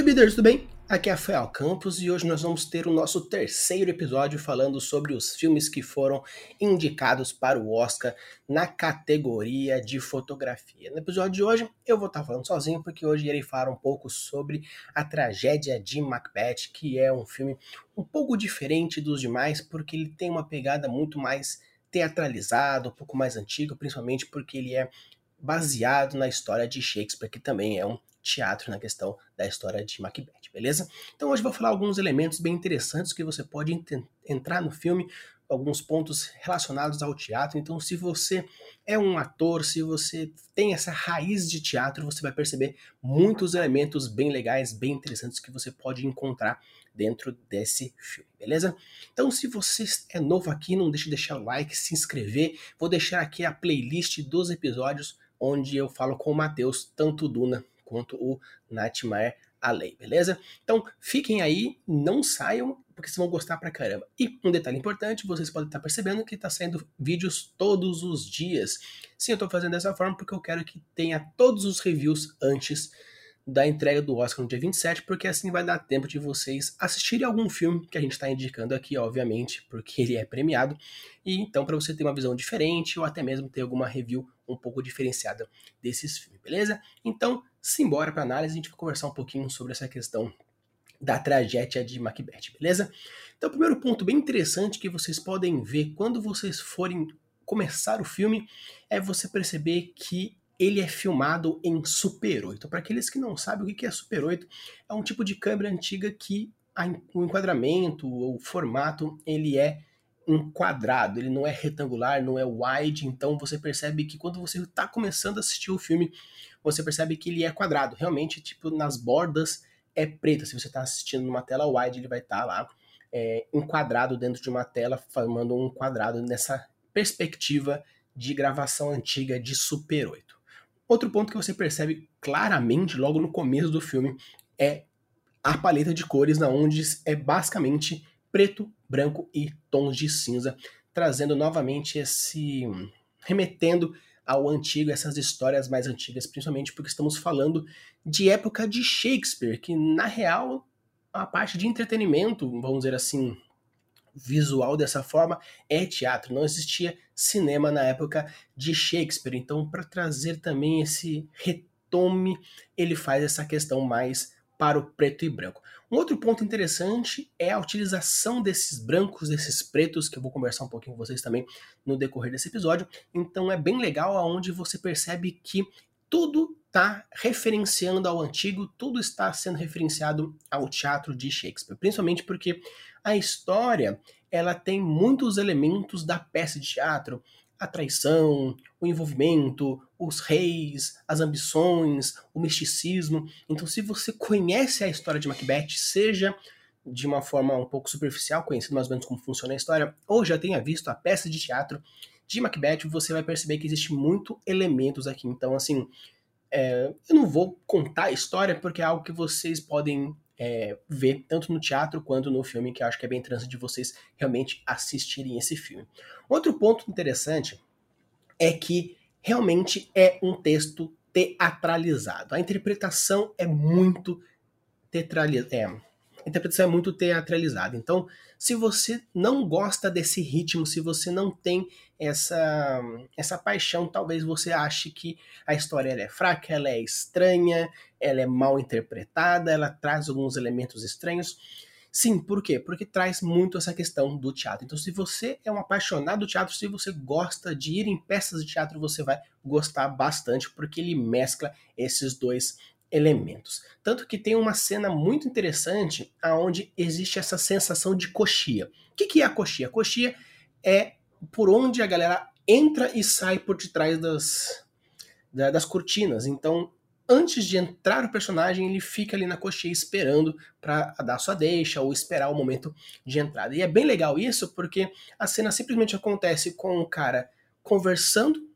Libiders, tudo bem? Aqui é Rafael Campos e hoje nós vamos ter o nosso terceiro episódio falando sobre os filmes que foram indicados para o Oscar na categoria de fotografia. No episódio de hoje eu vou estar falando sozinho porque hoje irei falar um pouco sobre a tragédia de Macbeth, que é um filme um pouco diferente dos demais porque ele tem uma pegada muito mais teatralizada, um pouco mais antiga, principalmente porque ele é baseado na história de Shakespeare, que também é um teatro na questão da história de Macbeth, beleza? Então hoje vou falar alguns elementos bem interessantes que você pode entrar no filme, alguns pontos relacionados ao teatro. Então, se você é um ator, se você tem essa raiz de teatro, você vai perceber muitos elementos bem legais, bem interessantes que você pode encontrar dentro desse filme, beleza? Então, se você é novo aqui, não deixe de deixar o like, se inscrever. Vou deixar aqui a playlist dos episódios onde eu falo com o Matheus, tanto Duna quanto o Nightmare Alley, beleza? Então fiquem aí, não saiam, porque vocês vão gostar pra caramba. E um detalhe importante, vocês podem estar percebendo que está saindo vídeos todos os dias. Sim, eu estou fazendo dessa forma porque eu quero que tenha todos os reviews antes da entrega do Oscar no dia 27, porque assim vai dar tempo de vocês assistirem algum filme que a gente está indicando aqui, obviamente, porque ele é premiado, e então para você ter uma visão diferente ou até mesmo ter alguma review um pouco diferenciada desses filmes, beleza? Então, simbora para análise, a gente vai conversar um pouquinho sobre essa questão da tragédia de Macbeth, beleza? Então, o primeiro ponto bem interessante que vocês podem ver quando vocês forem começar o filme é você perceber que ele é filmado em Super 8. Para aqueles que não sabem o que é Super 8, é um tipo de câmera antiga que o enquadramento, o formato, ele é enquadrado, ele não é retangular, não é wide, então você percebe que quando você está começando a assistir o filme, você percebe que ele é quadrado, realmente, tipo, nas bordas é preto. Se você está assistindo numa tela wide, ele vai estar tá lá é, enquadrado dentro de uma tela, formando um quadrado nessa perspectiva de gravação antiga de Super 8. Outro ponto que você percebe claramente logo no começo do filme é a paleta de cores, na onde é basicamente preto, branco e tons de cinza, trazendo novamente esse remetendo ao antigo, essas histórias mais antigas, principalmente porque estamos falando de época de Shakespeare, que na real a parte de entretenimento, vamos dizer assim, visual dessa forma é teatro. Não existia cinema na época de Shakespeare. Então, para trazer também esse retome, ele faz essa questão mais para o preto e branco. Um outro ponto interessante é a utilização desses brancos, desses pretos, que eu vou conversar um pouquinho com vocês também no decorrer desse episódio. Então é bem legal aonde você percebe que tudo está referenciando ao antigo, tudo está sendo referenciado ao teatro de Shakespeare, principalmente porque a história ela tem muitos elementos da peça de teatro, a traição, o envolvimento, os reis, as ambições, o misticismo. Então, se você conhece a história de Macbeth, seja de uma forma um pouco superficial, conhecendo mais ou menos como funciona a história, ou já tenha visto a peça de teatro de Macbeth, você vai perceber que existe muito elementos aqui. Então, assim, é, eu não vou contar a história porque é algo que vocês podem é, ver tanto no teatro quanto no filme, que eu acho que é bem interessante de vocês realmente assistirem esse filme. Outro ponto interessante é que realmente é um texto teatralizado. A interpretação é muito teatralizada. É, a interpretação é muito teatralizada. Então, se você não gosta desse ritmo, se você não tem essa, essa paixão, talvez você ache que a história é fraca, ela é estranha, ela é mal interpretada, ela traz alguns elementos estranhos. Sim, por quê? Porque traz muito essa questão do teatro. Então, se você é um apaixonado do teatro, se você gosta de ir em peças de teatro, você vai gostar bastante, porque ele mescla esses dois elementos. Tanto que tem uma cena muito interessante aonde existe essa sensação de coxia. O que, que é a coxia? A coxia é por onde a galera entra e sai por detrás das, das cortinas. Então, antes de entrar o personagem, ele fica ali na coxia esperando para dar sua deixa ou esperar o momento de entrada. E é bem legal isso porque a cena simplesmente acontece com o cara conversando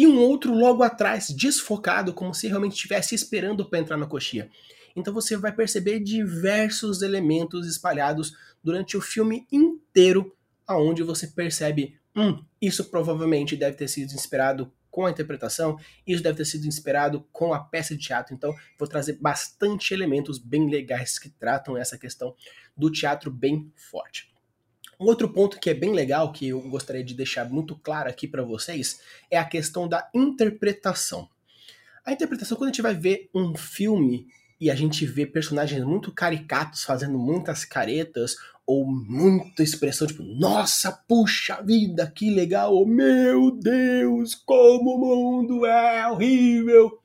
e um outro logo atrás, desfocado, como se realmente estivesse esperando para entrar na coxia. Então você vai perceber diversos elementos espalhados durante o filme inteiro, aonde você percebe, hum, isso provavelmente deve ter sido inspirado com a interpretação, isso deve ter sido inspirado com a peça de teatro. Então, vou trazer bastante elementos bem legais que tratam essa questão do teatro bem forte. Um outro ponto que é bem legal, que eu gostaria de deixar muito claro aqui para vocês, é a questão da interpretação. A interpretação, quando a gente vai ver um filme e a gente vê personagens muito caricatos fazendo muitas caretas ou muita expressão tipo, nossa, puxa vida, que legal, oh, meu Deus, como o mundo é horrível.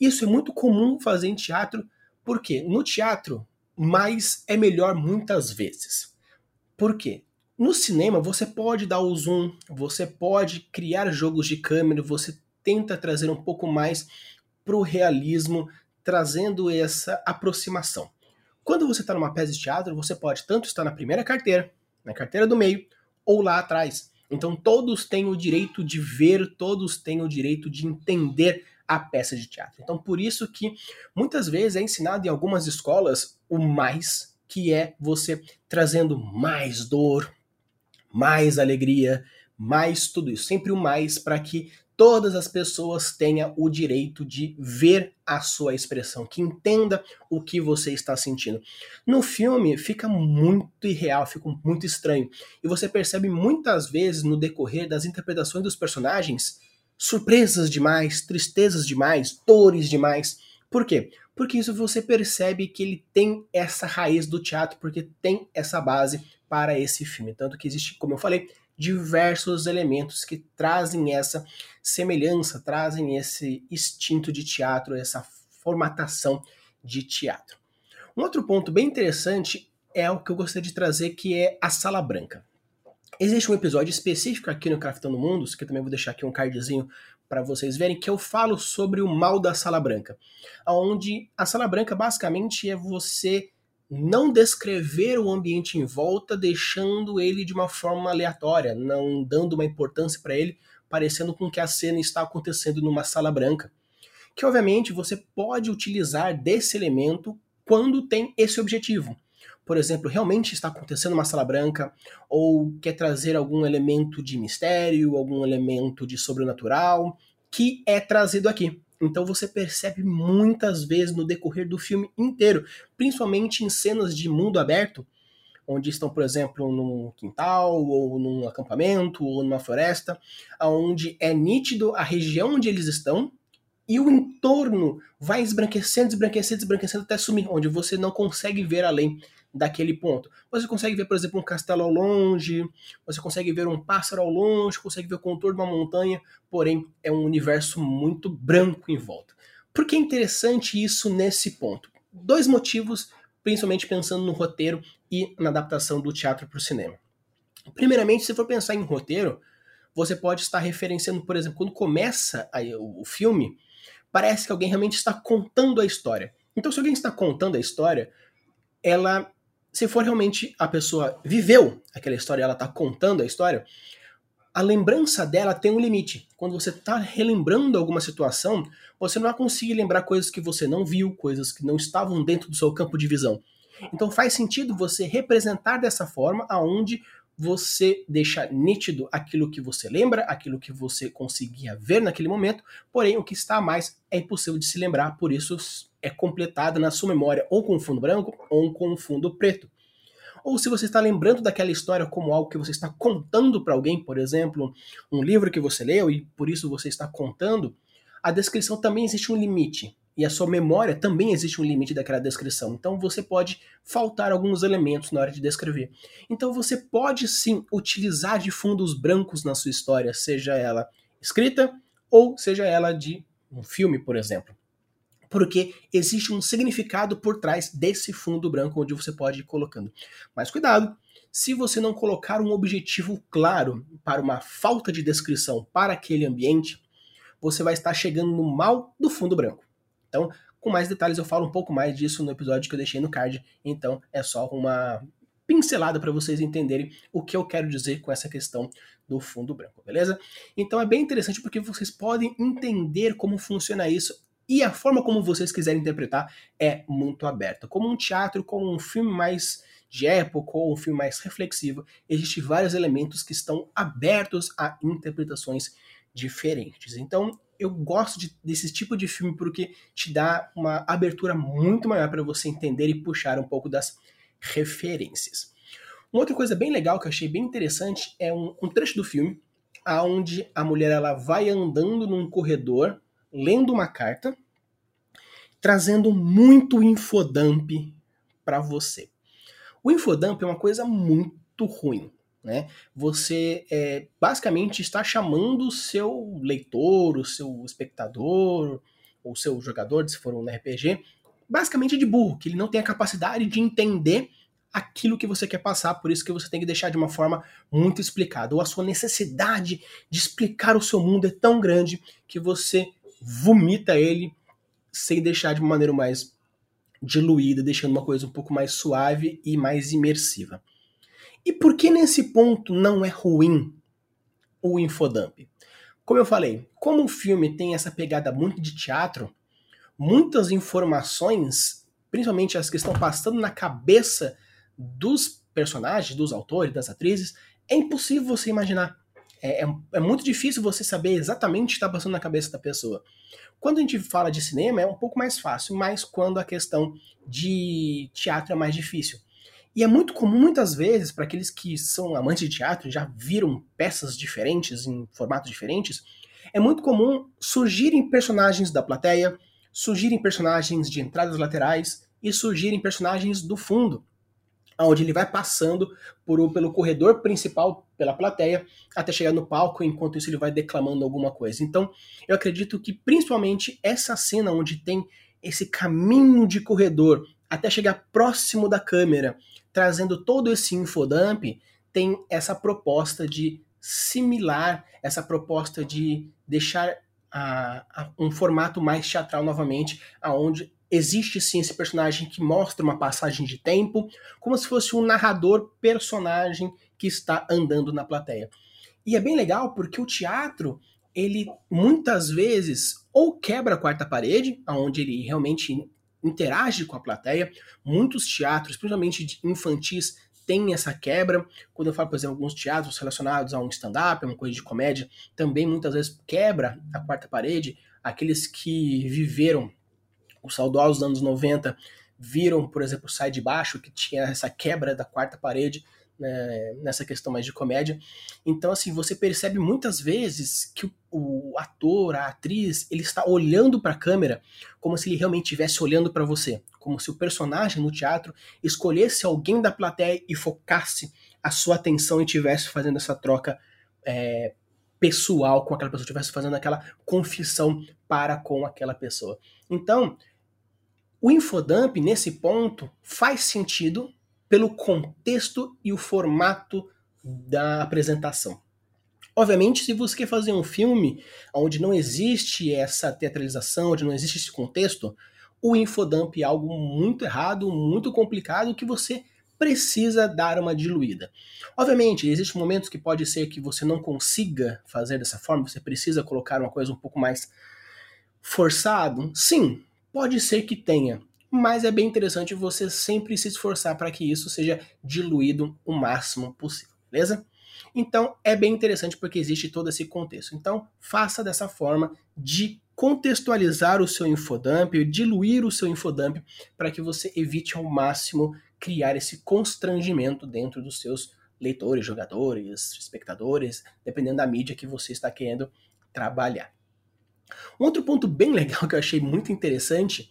Isso é muito comum fazer em teatro, porque no teatro mais é melhor muitas vezes. Por quê? No cinema você pode dar o zoom, você pode criar jogos de câmera, você tenta trazer um pouco mais pro realismo, trazendo essa aproximação. Quando você está numa peça de teatro, você pode tanto estar na primeira carteira, na carteira do meio, ou lá atrás. Então todos têm o direito de ver, todos têm o direito de entender a peça de teatro. Então por isso que muitas vezes é ensinado em algumas escolas o mais que é você trazendo mais dor, mais alegria, mais tudo isso, sempre o mais para que todas as pessoas tenham o direito de ver a sua expressão, que entenda o que você está sentindo. No filme fica muito irreal, fica muito estranho, e você percebe muitas vezes no decorrer das interpretações dos personagens surpresas demais, tristezas demais, dores demais. Por quê? Porque isso você percebe que ele tem essa raiz do teatro, porque tem essa base para esse filme. Tanto que existe, como eu falei, diversos elementos que trazem essa semelhança, trazem esse instinto de teatro, essa formatação de teatro. Um outro ponto bem interessante é o que eu gostaria de trazer, que é a Sala Branca. Existe um episódio específico aqui no Craftando Mundos, que eu também vou deixar aqui um cardzinho para vocês verem, que eu falo sobre o mal da Sala Branca. Onde a Sala Branca basicamente é você não descrever o ambiente em volta, deixando ele de uma forma aleatória, não dando uma importância para ele, parecendo com que a cena está acontecendo numa sala branca. Que obviamente você pode utilizar desse elemento quando tem esse objetivo por exemplo, realmente está acontecendo uma sala branca, ou quer trazer algum elemento de mistério, algum elemento de sobrenatural, que é trazido aqui. Então você percebe muitas vezes no decorrer do filme inteiro, principalmente em cenas de mundo aberto, onde estão, por exemplo, num quintal, ou num acampamento, ou numa floresta, onde é nítido a região onde eles estão, e o entorno vai esbranquecendo, esbranquecendo, esbranquecendo até sumir, onde você não consegue ver além daquele ponto. Você consegue ver, por exemplo, um castelo ao longe, você consegue ver um pássaro ao longe, consegue ver o contorno de uma montanha, porém é um universo muito branco em volta. Por que é interessante isso nesse ponto? Dois motivos, principalmente pensando no roteiro e na adaptação do teatro para o cinema. Primeiramente, se for pensar em roteiro, você pode estar referenciando, por exemplo, quando começa o filme, parece que alguém realmente está contando a história. Então, se alguém está contando a história, ela se for realmente a pessoa viveu aquela história, ela está contando a história, a lembrança dela tem um limite. Quando você está relembrando alguma situação, você não vai conseguir lembrar coisas que você não viu, coisas que não estavam dentro do seu campo de visão. Então faz sentido você representar dessa forma, aonde você deixa nítido aquilo que você lembra, aquilo que você conseguia ver naquele momento, porém o que está a mais é impossível de se lembrar, por isso é completada na sua memória ou com fundo branco ou com fundo preto. Ou se você está lembrando daquela história como algo que você está contando para alguém, por exemplo, um livro que você leu e por isso você está contando, a descrição também existe um limite e a sua memória também existe um limite daquela descrição. Então você pode faltar alguns elementos na hora de descrever. Então você pode sim utilizar de fundos brancos na sua história, seja ela escrita ou seja ela de um filme, por exemplo. Porque existe um significado por trás desse fundo branco onde você pode ir colocando. Mas cuidado, se você não colocar um objetivo claro para uma falta de descrição para aquele ambiente, você vai estar chegando no mal do fundo branco. Então, com mais detalhes, eu falo um pouco mais disso no episódio que eu deixei no card. Então, é só uma pincelada para vocês entenderem o que eu quero dizer com essa questão do fundo branco, beleza? Então é bem interessante porque vocês podem entender como funciona isso e a forma como vocês quiserem interpretar é muito aberta. Como um teatro, como um filme mais de época ou um filme mais reflexivo, existem vários elementos que estão abertos a interpretações diferentes. Então, eu gosto de, desse tipo de filme porque te dá uma abertura muito maior para você entender e puxar um pouco das referências. Uma outra coisa bem legal que eu achei bem interessante é um, um trecho do filme aonde a mulher ela vai andando num corredor lendo uma carta, trazendo muito infodump para você. O infodump é uma coisa muito ruim. Né? Você é, basicamente está chamando o seu leitor, o seu espectador, ou seu jogador, se for um RPG, basicamente de burro, que ele não tem a capacidade de entender aquilo que você quer passar, por isso que você tem que deixar de uma forma muito explicada. Ou a sua necessidade de explicar o seu mundo é tão grande que você vomita ele sem deixar de uma maneira mais diluída, deixando uma coisa um pouco mais suave e mais imersiva. E por que nesse ponto não é ruim o infodump? Como eu falei, como o filme tem essa pegada muito de teatro, muitas informações, principalmente as que estão passando na cabeça dos personagens, dos autores, das atrizes, é impossível você imaginar. É, é, é muito difícil você saber exatamente o que está passando na cabeça da pessoa. Quando a gente fala de cinema é um pouco mais fácil, mas quando a questão de teatro é mais difícil. E é muito comum, muitas vezes, para aqueles que são amantes de teatro, já viram peças diferentes, em formatos diferentes, é muito comum surgirem personagens da plateia, surgirem personagens de entradas laterais e surgirem personagens do fundo, onde ele vai passando por, pelo corredor principal, pela plateia, até chegar no palco, enquanto isso ele vai declamando alguma coisa. Então, eu acredito que principalmente essa cena onde tem esse caminho de corredor até chegar próximo da câmera, trazendo todo esse infodump, tem essa proposta de similar, essa proposta de deixar a, a, um formato mais teatral novamente, aonde existe sim esse personagem que mostra uma passagem de tempo, como se fosse um narrador personagem que está andando na plateia. E é bem legal porque o teatro, ele muitas vezes ou quebra a quarta parede, aonde ele realmente interage com a plateia. Muitos teatros, principalmente infantis, têm essa quebra. Quando eu falo, por exemplo, alguns teatros relacionados a um stand-up, uma coisa de comédia, também muitas vezes quebra a quarta parede. Aqueles que viveram os saudosos anos 90 viram, por exemplo, Sai de Baixo, que tinha essa quebra da quarta parede né, nessa questão mais de comédia. Então, assim, você percebe muitas vezes que o, o ator, a atriz, ele está olhando para a câmera como se ele realmente estivesse olhando para você, como se o personagem no teatro escolhesse alguém da plateia e focasse a sua atenção e estivesse fazendo essa troca é, pessoal com aquela pessoa, estivesse fazendo aquela confissão para com aquela pessoa. Então, o infodump, nesse ponto, faz sentido pelo contexto e o formato da apresentação. Obviamente, se você quer fazer um filme onde não existe essa teatralização, onde não existe esse contexto, o infodump é algo muito errado, muito complicado que você precisa dar uma diluída. Obviamente, existem momentos que pode ser que você não consiga fazer dessa forma, você precisa colocar uma coisa um pouco mais forçado. Sim, pode ser que tenha, mas é bem interessante você sempre se esforçar para que isso seja diluído o máximo possível, beleza? Então é bem interessante porque existe todo esse contexto. Então faça dessa forma de contextualizar o seu infodump, diluir o seu infodump para que você evite ao máximo criar esse constrangimento dentro dos seus leitores, jogadores, espectadores, dependendo da mídia que você está querendo trabalhar. Outro ponto bem legal que eu achei muito interessante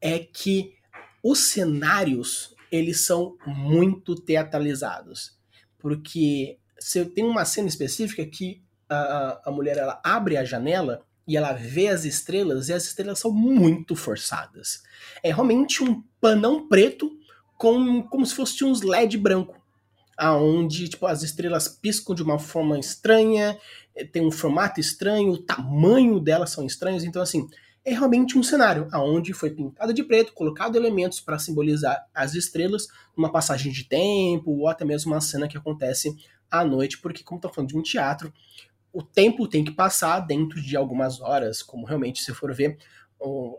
é que os cenários eles são muito teatralizados. Porque se tem uma cena específica que a, a mulher ela abre a janela e ela vê as estrelas e as estrelas são muito forçadas. É realmente um panão preto com como se fosse uns LED branco, aonde tipo as estrelas piscam de uma forma estranha, tem um formato estranho, o tamanho delas são estranhos, então assim, é realmente um cenário aonde foi pintado de preto, colocado elementos para simbolizar as estrelas, uma passagem de tempo ou até mesmo uma cena que acontece à noite, porque como está falando de um teatro, o tempo tem que passar dentro de algumas horas, como realmente se for ver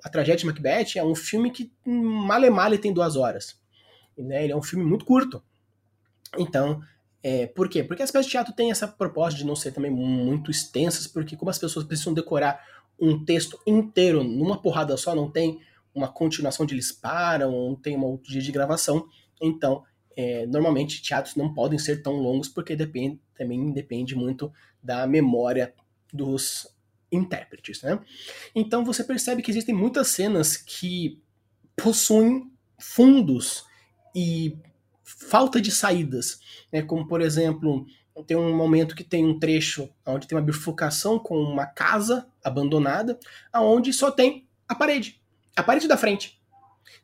a tragédia de Macbeth é um filme que male male tem duas horas, né? Ele é um filme muito curto, então É, por quê? Porque as peças de teatro têm essa proposta de não ser também muito extensas, porque como as pessoas precisam decorar um texto inteiro numa porrada só, não tem uma continuação de eles param, não tem um outro dia de gravação, então é, normalmente teatros não podem ser tão longos porque depende, também depende muito da memória dos intérpretes, né? Então você percebe que existem muitas cenas que possuem fundos e falta de saídas, né? Como por exemplo, tem um momento que tem um trecho onde tem uma bifurcação com uma casa abandonada, aonde só tem a parede, a parede da frente.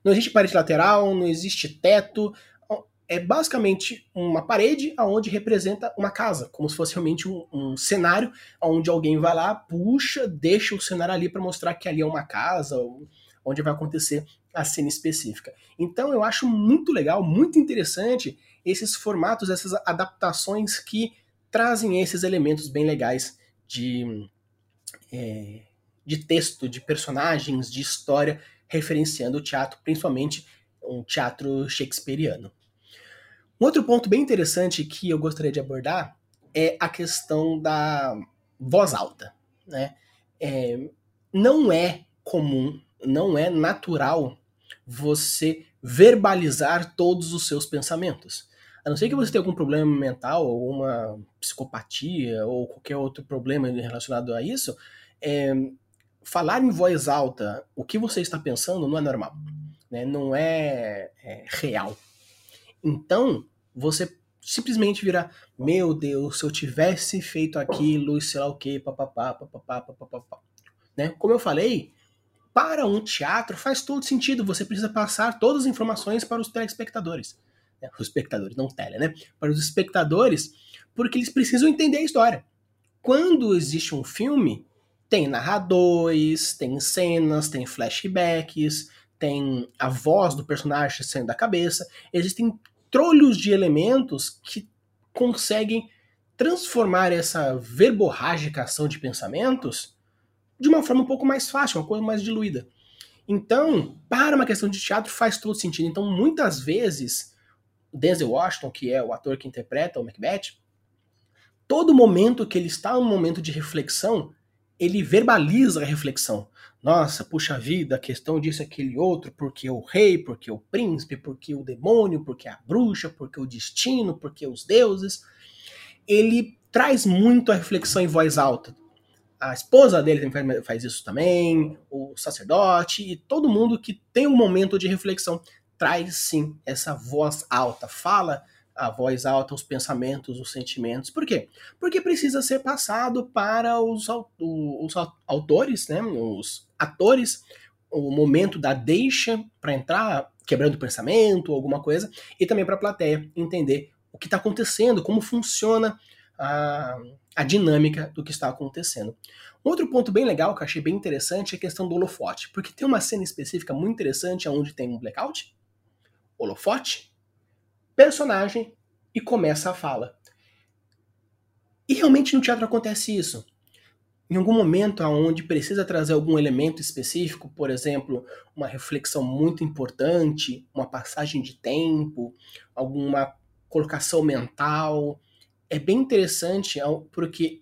Não existe parede lateral, não existe teto, é basicamente uma parede aonde representa uma casa, como se fosse realmente um, um cenário onde alguém vai lá, puxa, deixa o cenário ali para mostrar que ali é uma casa, onde vai acontecer a cena específica. Então eu acho muito legal, muito interessante esses formatos, essas adaptações que trazem esses elementos bem legais de, é, de texto, de personagens, de história, referenciando o teatro, principalmente um teatro shakespeariano. Um outro ponto bem interessante que eu gostaria de abordar é a questão da voz alta. Né? É, não é comum, não é natural você verbalizar todos os seus pensamentos. A não ser que você tenha algum problema mental, uma psicopatia, ou qualquer outro problema relacionado a isso, é, falar em voz alta o que você está pensando não é normal, né? não é, é real. Então, você simplesmente vira, meu Deus, se eu tivesse feito aquilo, sei lá o que, papapá, papapá, papapá. Né? Como eu falei, para um teatro faz todo sentido, você precisa passar todas as informações para os telespectadores. Né? Os espectadores, não tele, né? Para os espectadores, porque eles precisam entender a história. Quando existe um filme, tem narradores, tem cenas, tem flashbacks, tem a voz do personagem saindo da cabeça, existem trolhos de elementos que conseguem transformar essa verborrágica ação de pensamentos de uma forma um pouco mais fácil, uma coisa mais diluída. Então, para uma questão de teatro faz todo sentido. Então, muitas vezes, Denzel Washington, que é o ator que interpreta o Macbeth, todo momento que ele está num momento de reflexão, ele verbaliza a reflexão nossa, puxa vida, a questão disso, aquele outro, porque o rei, porque o príncipe, porque o demônio, porque a bruxa, porque o destino, porque os deuses. Ele traz muito a reflexão em voz alta. A esposa dele faz isso também, o sacerdote e todo mundo que tem um momento de reflexão traz sim essa voz alta, fala a voz alta, os pensamentos, os sentimentos. Por quê? Porque precisa ser passado para os, os autores, né, os atores, o momento da deixa para entrar quebrando o pensamento, alguma coisa, e também para a plateia entender o que está acontecendo, como funciona a, a dinâmica do que está acontecendo. Outro ponto bem legal que eu achei bem interessante é a questão do holofote, porque tem uma cena específica muito interessante onde tem um blackout, holofote, personagem e começa a fala. E realmente no teatro acontece isso. Em algum momento onde precisa trazer algum elemento específico, por exemplo, uma reflexão muito importante, uma passagem de tempo, alguma colocação mental, é bem interessante porque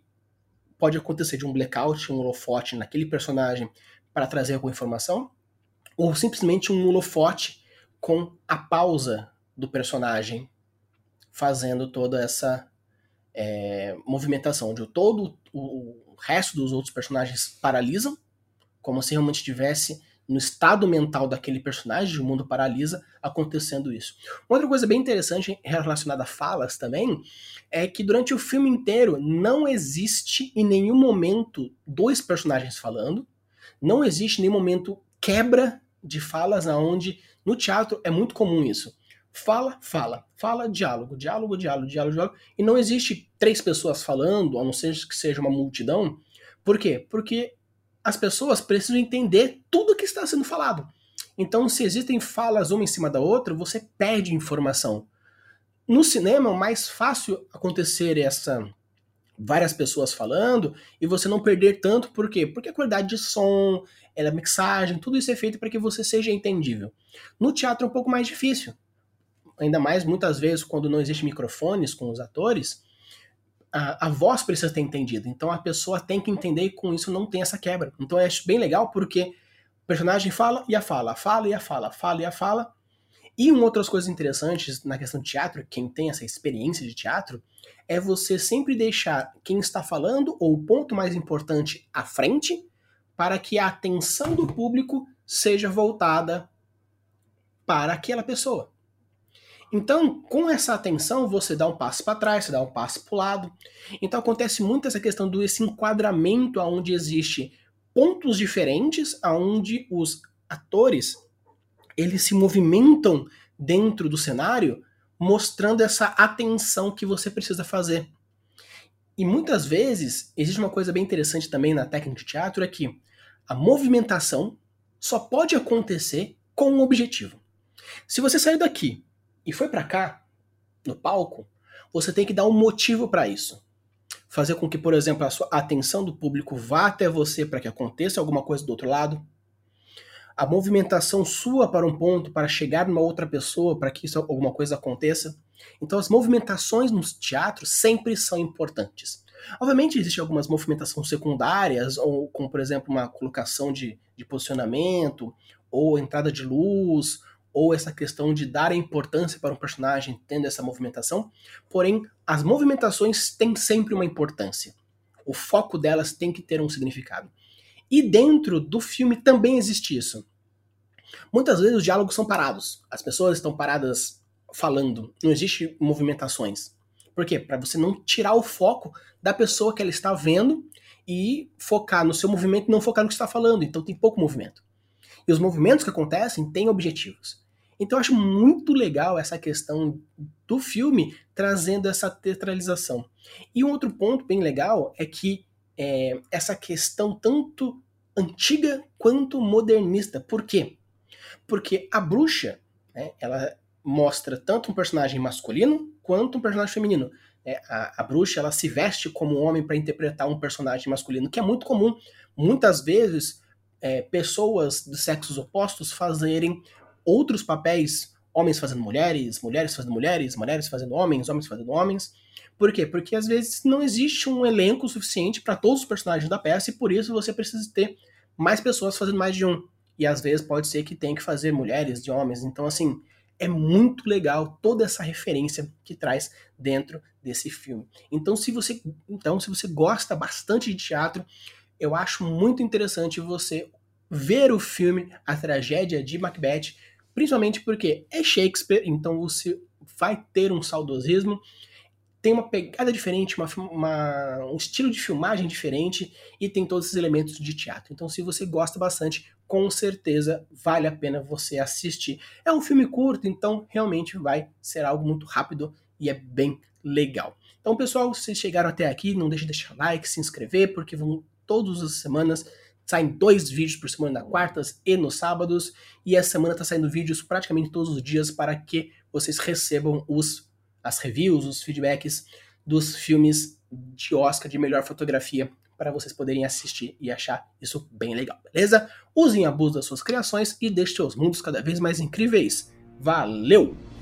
pode acontecer de um blackout, um holofote naquele personagem para trazer alguma informação, ou simplesmente um holofote com a pausa do personagem fazendo toda essa é, movimentação, onde todo o resto dos outros personagens paralisam, como se realmente estivesse no estado mental daquele personagem, o mundo paralisa, acontecendo isso. Outra coisa bem interessante relacionada a falas também é que durante o filme inteiro não existe em nenhum momento dois personagens falando, não existe em nenhum momento quebra de falas, aonde no teatro é muito comum isso. Fala, fala, fala, diálogo, diálogo, diálogo, diálogo, diálogo. E não existe três pessoas falando, a não ser que seja uma multidão. Por quê? Porque as pessoas precisam entender tudo que está sendo falado. Então, se existem falas uma em cima da outra, você perde informação. No cinema, é mais fácil acontecer essa várias pessoas falando e você não perder tanto, por quê? Porque a qualidade de som, a mixagem, tudo isso é feito para que você seja entendível. No teatro é um pouco mais difícil ainda mais muitas vezes quando não existe microfones com os atores, a, a voz precisa ter entendido. Então a pessoa tem que entender e com isso não tem essa quebra. Então eu acho bem legal porque o personagem fala e a fala, fala e a fala, fala e a fala. E uma outras coisas interessantes na questão de teatro, quem tem essa experiência de teatro, é você sempre deixar quem está falando ou o ponto mais importante à frente para que a atenção do público seja voltada para aquela pessoa. Então, com essa atenção, você dá um passo para trás, você dá um passo para o lado. Então, acontece muito essa questão do esse enquadramento onde existe pontos diferentes, aonde os atores eles se movimentam dentro do cenário, mostrando essa atenção que você precisa fazer. E muitas vezes existe uma coisa bem interessante também na técnica de teatro é que a movimentação só pode acontecer com um objetivo. Se você sair daqui e foi para cá, no palco, você tem que dar um motivo para isso. Fazer com que, por exemplo, a sua atenção do público vá até você para que aconteça alguma coisa do outro lado. A movimentação sua para um ponto, para chegar numa outra pessoa, para que isso, alguma coisa aconteça. Então, as movimentações no teatro sempre são importantes. Obviamente, existem algumas movimentações secundárias, ou como, por exemplo, uma colocação de, de posicionamento, ou entrada de luz, ou essa questão de dar importância para um personagem tendo essa movimentação, porém, as movimentações têm sempre uma importância. O foco delas tem que ter um significado. E dentro do filme também existe isso. Muitas vezes os diálogos são parados, as pessoas estão paradas falando, não existe movimentações. Por quê? Para você não tirar o foco da pessoa que ela está vendo e focar no seu movimento e não focar no que está falando. Então tem pouco movimento. E os movimentos que acontecem têm objetivos. Então eu acho muito legal essa questão do filme trazendo essa teatralização. E um outro ponto bem legal é que é, essa questão tanto antiga quanto modernista. Por quê? Porque a bruxa, né, ela mostra tanto um personagem masculino quanto um personagem feminino. É, a, a, bruxa ela se veste como homem para interpretar um personagem masculino, que é muito comum. Muitas vezes, é, pessoas de sexos opostos fazerem outros papéis, homens fazendo mulheres, mulheres fazendo mulheres, mulheres fazendo homens, homens fazendo homens. Por quê? Porque às vezes não existe um elenco suficiente para todos os personagens da peça e por isso você precisa ter mais pessoas fazendo mais de um. E às vezes pode ser que tenha que fazer mulheres de homens. Então, assim, é muito legal toda essa referência que traz dentro desse filme. Então, se você, então, se você gosta bastante de teatro, eu acho muito interessante você ver o filme A Tragédia de Macbeth Principalmente porque é Shakespeare, então você vai ter um saudosismo, tem uma pegada diferente, uma, uma, um estilo de filmagem diferente e tem todos esses elementos de teatro. Então, se você gosta bastante, com certeza vale a pena você assistir. É um filme curto, então realmente vai ser algo muito rápido e é bem legal. Então, pessoal, se chegaram até aqui, não deixe de deixar like, se inscrever, porque vão todas as semanas Saem dois vídeos por semana, na quartas e nos sábados. E essa semana está saindo vídeos praticamente todos os dias para que vocês recebam os, as reviews, os feedbacks dos filmes de Oscar de melhor fotografia para vocês poderem assistir e achar isso bem legal, beleza? Usem abuso das suas criações e deixem seus mundos cada vez mais incríveis. Valeu!